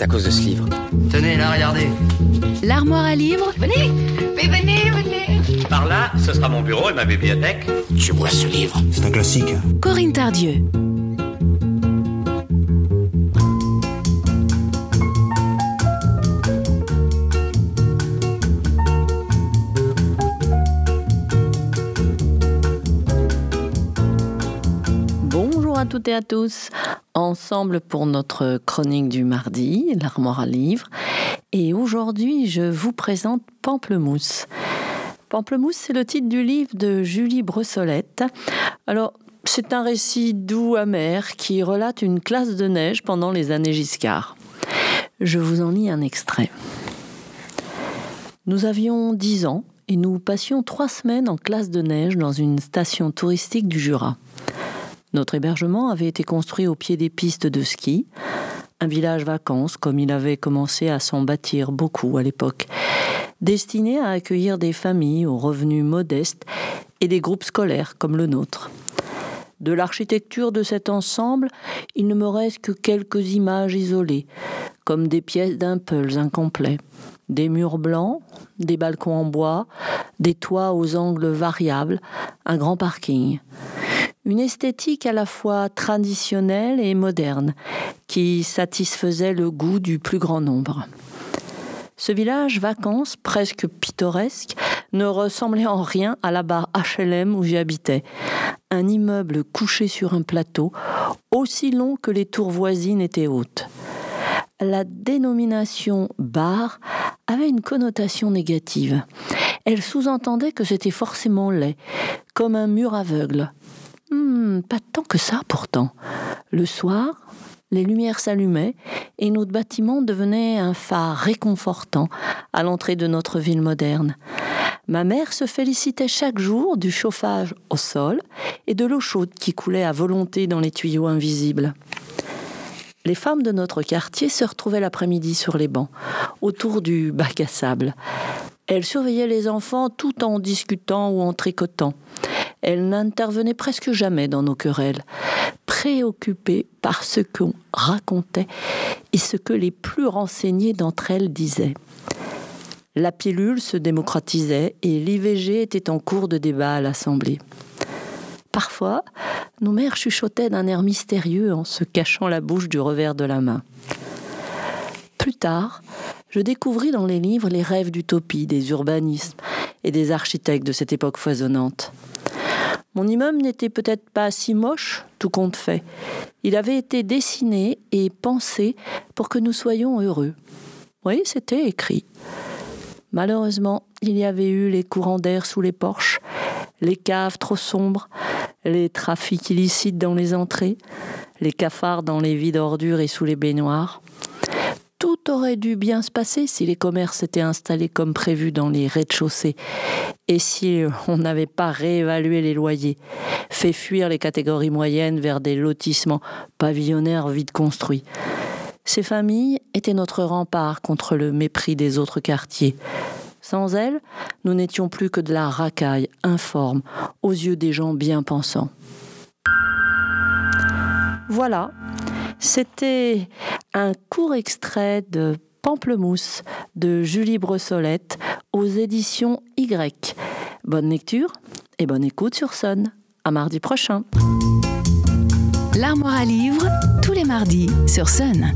c'est à cause de ce livre. Tenez, là, regardez. L'armoire à livres Venez, mais venez, venez. Par là, ce sera mon bureau et ma bibliothèque. Tu vois ce livre? C'est un classique. Corinne Tardieu. Bonjour à toutes et à tous. Ensemble pour notre chronique du mardi, l'armoire à livres. Et aujourd'hui, je vous présente Pamplemousse. Pamplemousse, c'est le titre du livre de Julie Brossolette. Alors, c'est un récit doux, amer, qui relate une classe de neige pendant les années Giscard. Je vous en lis un extrait. Nous avions 10 ans et nous passions trois semaines en classe de neige dans une station touristique du Jura. Notre hébergement avait été construit au pied des pistes de ski, un village vacances comme il avait commencé à s'en bâtir beaucoup à l'époque, destiné à accueillir des familles aux revenus modestes et des groupes scolaires comme le nôtre. De l'architecture de cet ensemble, il ne me reste que quelques images isolées, comme des pièces d'impulse incomplets. Des murs blancs, des balcons en bois, des toits aux angles variables, un grand parking. Une esthétique à la fois traditionnelle et moderne, qui satisfaisait le goût du plus grand nombre. Ce village vacances, presque pittoresque, ne ressemblait en rien à la barre HLM où j'y habitais. Un immeuble couché sur un plateau, aussi long que les tours voisines étaient hautes. La dénomination bar avait une connotation négative. Elle sous-entendait que c'était forcément laid, comme un mur aveugle. Hmm, pas tant que ça pourtant. Le soir, les lumières s'allumaient et notre bâtiment devenait un phare réconfortant à l'entrée de notre ville moderne. Ma mère se félicitait chaque jour du chauffage au sol et de l'eau chaude qui coulait à volonté dans les tuyaux invisibles. Les femmes de notre quartier se retrouvaient l'après-midi sur les bancs, autour du bac à sable. Elles surveillaient les enfants tout en discutant ou en tricotant. Elles n'intervenaient presque jamais dans nos querelles, préoccupées par ce qu'on racontait et ce que les plus renseignées d'entre elles disaient. La pilule se démocratisait et l'IVG était en cours de débat à l'Assemblée. Parfois, nos mères chuchotaient d'un air mystérieux en se cachant la bouche du revers de la main. Plus tard, je découvris dans les livres les rêves d'utopie des urbanismes et des architectes de cette époque foisonnante. Mon immeuble n'était peut-être pas si moche, tout compte fait. Il avait été dessiné et pensé pour que nous soyons heureux. Oui, c'était écrit. Malheureusement, il y avait eu les courants d'air sous les porches, les caves trop sombres, les trafics illicites dans les entrées, les cafards dans les vides ordures et sous les baignoires. Aurait dû bien se passer si les commerces étaient installés comme prévu dans les rez-de-chaussée et si on n'avait pas réévalué les loyers, fait fuir les catégories moyennes vers des lotissements pavillonnaires vite construits. Ces familles étaient notre rempart contre le mépris des autres quartiers. Sans elles, nous n'étions plus que de la racaille informe aux yeux des gens bien pensants. Voilà, c'était un court extrait de Pamplemousse de Julie Brossolette aux éditions Y. Bonne lecture et bonne écoute sur Sun. À mardi prochain. L'armoire à livres, tous les mardis sur Sun.